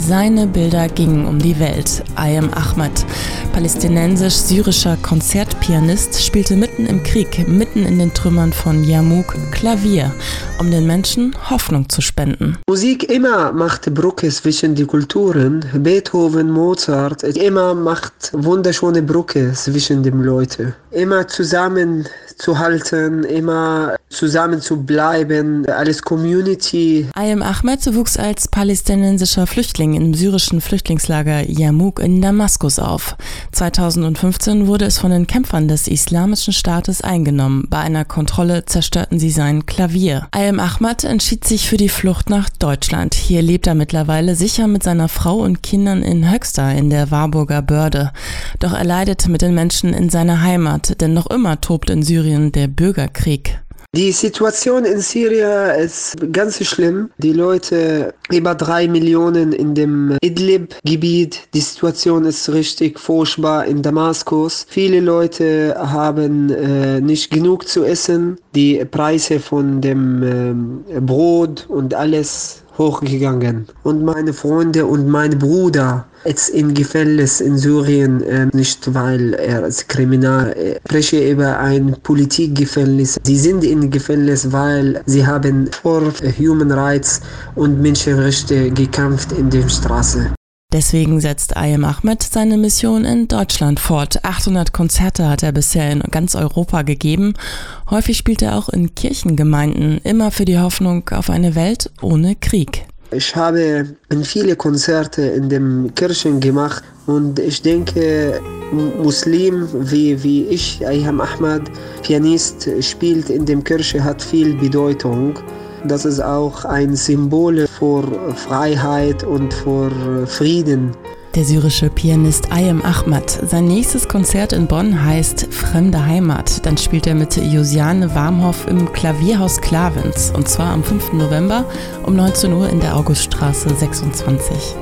Seine Bilder gingen um die Welt. Ayem Ahmad, palästinensisch-syrischer Konzertpianist, spielte mitten im Krieg, mitten in den Trümmern von Yarmouk, Klavier, um den Menschen Hoffnung zu spenden. Musik immer macht Brücke zwischen die Kulturen. Beethoven, Mozart, immer macht wunderschöne Brücke zwischen den Leuten. Immer zusammen zu halten, immer zusammen zu bleiben, alles Community. Ayem Ahmed wuchs als palästinensischer Flüchtling im syrischen Flüchtlingslager Yarmouk in Damaskus auf. 2015 wurde es von den Kämpfern des Islamischen Staates eingenommen. Bei einer Kontrolle zerstörten sie sein Klavier. Ayem Ahmad entschied sich für die Flucht nach Deutschland. Hier lebt er mittlerweile sicher mit seiner Frau und Kindern in Höxter in der Warburger Börde. Doch er leidet mit den Menschen in seiner Heimat, denn noch immer tobt in Syrien der Bürgerkrieg. Die Situation in Syrien ist ganz schlimm. Die Leute, über drei Millionen in dem Idlib-Gebiet. Die Situation ist richtig furchtbar in Damaskus. Viele Leute haben äh, nicht genug zu essen. Die Preise von dem äh, Brot und alles hochgegangen. Und meine Freunde und mein Bruder ist in Gefängnis in Syrien, äh, nicht weil er ist Kriminal. Ich spreche über ein Politikgefängnis. Sie sind in Gefängnis, weil sie haben vor Human Rights und Menschenrechte gekämpft in der Straße. Deswegen setzt Ayem Ahmed seine Mission in Deutschland fort. 800 Konzerte hat er bisher in ganz Europa gegeben. Häufig spielt er auch in Kirchengemeinden, immer für die Hoffnung auf eine Welt ohne Krieg. Ich habe viele Konzerte in den Kirchen gemacht und ich denke, Muslim wie, wie ich, Ayam Ahmad, Pianist, spielt in der Kirche, hat viel Bedeutung. Das ist auch ein Symbol für Freiheit und für Frieden. Der syrische Pianist Ayem Ahmad. Sein nächstes Konzert in Bonn heißt Fremde Heimat. Dann spielt er mit Josiane Warmhoff im Klavierhaus Klavens. Und zwar am 5. November um 19 Uhr in der Auguststraße 26.